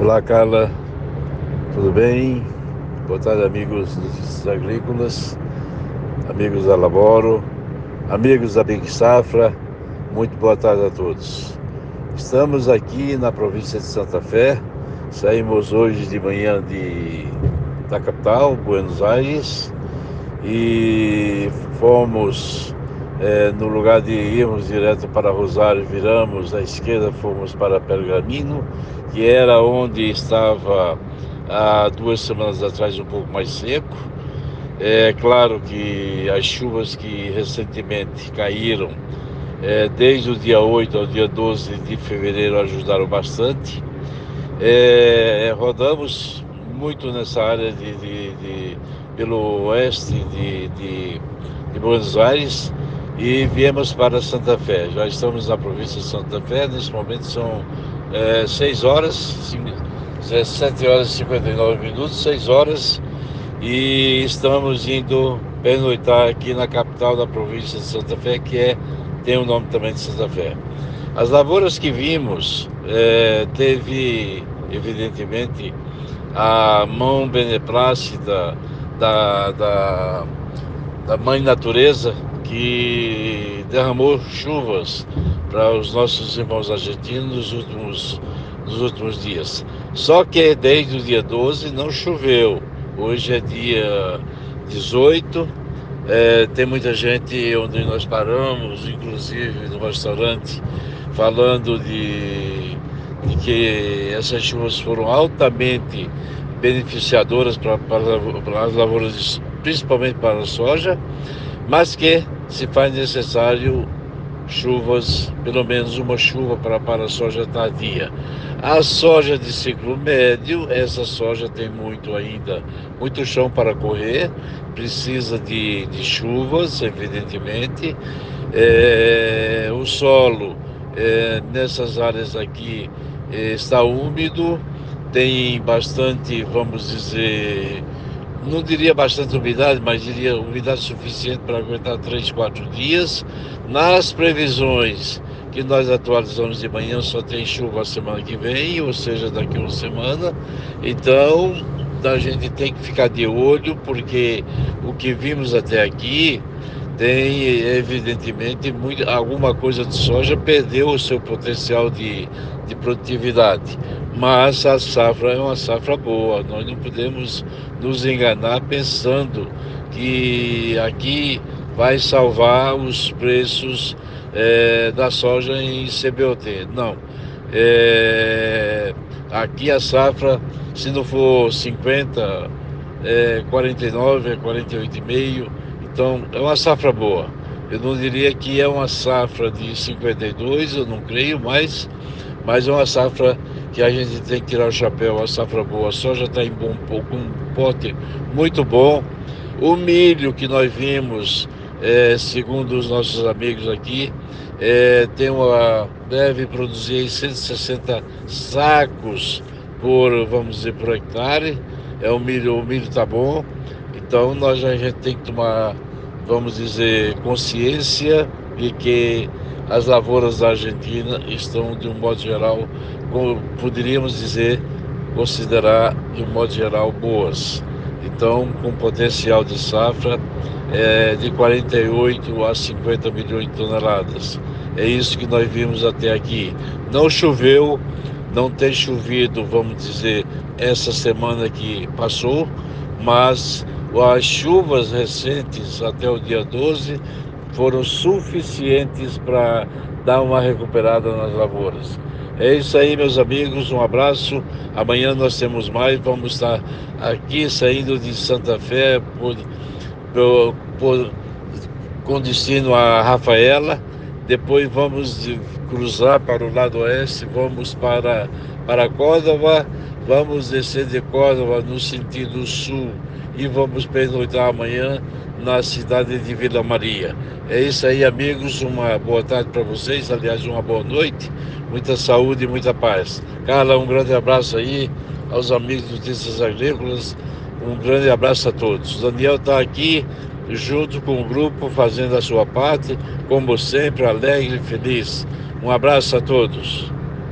Olá, Carla. Tudo bem? Boa tarde, amigos dos agrícolas, amigos da Laboro, amigos da Big Safra. Muito boa tarde a todos. Estamos aqui na província de Santa Fé. Saímos hoje de manhã de, da capital, Buenos Aires, e fomos é, no lugar de irmos direto para Rosário, viramos à esquerda, fomos para Pergamino, que era onde estava há duas semanas atrás um pouco mais seco. É claro que as chuvas que recentemente caíram, é, desde o dia 8 ao dia 12 de fevereiro, ajudaram bastante. É, rodamos muito nessa área de, de, de pelo oeste de, de Buenos Aires e viemos para Santa Fé. Já estamos na província de Santa Fé, nesse momento são é, 6 horas, 5, 17 horas e 59 minutos, 6 horas, e estamos indo pernoitar aqui na capital da província de Santa Fé, que é, tem o nome também de Santa Fé. As lavouras que vimos é, teve, evidentemente, a mão beneplácita da, da, da Mãe Natureza, que derramou chuvas para os nossos irmãos argentinos nos últimos, nos últimos dias. Só que desde o dia 12 não choveu. Hoje é dia 18. É, tem muita gente onde nós paramos, inclusive no restaurante, falando de, de que essas chuvas foram altamente beneficiadoras para, para, para as lavouras, principalmente para a soja, mas que se faz necessário chuvas, pelo menos uma chuva para, para a soja tardia. A soja de ciclo médio, essa soja tem muito ainda, muito chão para correr, precisa de, de chuvas, evidentemente. É, o solo é, nessas áreas aqui é, está úmido, tem bastante, vamos dizer, não diria bastante umidade, mas diria umidade suficiente para aguentar 3, 4 dias. Nas previsões que nós atualizamos de manhã, só tem chuva a semana que vem, ou seja, daqui a uma semana. Então, a gente tem que ficar de olho, porque o que vimos até aqui tem, evidentemente, muito, alguma coisa de soja perdeu o seu potencial de, de produtividade mas a safra é uma safra boa. Nós não podemos nos enganar pensando que aqui vai salvar os preços é, da soja em CBOT. Não. É, aqui a safra, se não for 50, é 49, é 48,5. Então é uma safra boa. Eu não diria que é uma safra de 52, eu não creio, mas, mas é uma safra que a gente tem que tirar o chapéu, a safra boa, a soja está em bom, com um pote muito bom. O milho que nós vimos, é, segundo os nossos amigos aqui, é, tem uma, deve produzir 160 sacos por, vamos dizer, por hectare. É o milho, o milho está bom. Então nós a gente tem que tomar, vamos dizer, consciência de que as lavouras da Argentina estão, de um modo geral, como poderíamos dizer, considerar, de um modo geral, boas. Então, com potencial de safra é, de 48 a 50 milhões de toneladas. É isso que nós vimos até aqui. Não choveu, não tem chovido, vamos dizer, essa semana que passou, mas as chuvas recentes até o dia 12 foram suficientes para dar uma recuperada nas lavouras. É isso aí, meus amigos. Um abraço. Amanhã nós temos mais. Vamos estar aqui saindo de Santa Fé por, por, por, com destino a Rafaela. Depois vamos cruzar para o lado oeste. Vamos para, para Córdoba. Vamos descer de Córdoba no sentido sul e vamos pernoitar amanhã na cidade de Vila Maria. É isso aí, amigos. Uma boa tarde para vocês. Aliás, uma boa noite. Muita saúde e muita paz. Carla, um grande abraço aí aos amigos de Notícias Agrícolas. Um grande abraço a todos. Daniel está aqui junto com o grupo fazendo a sua parte, como sempre, alegre e feliz. Um abraço a todos.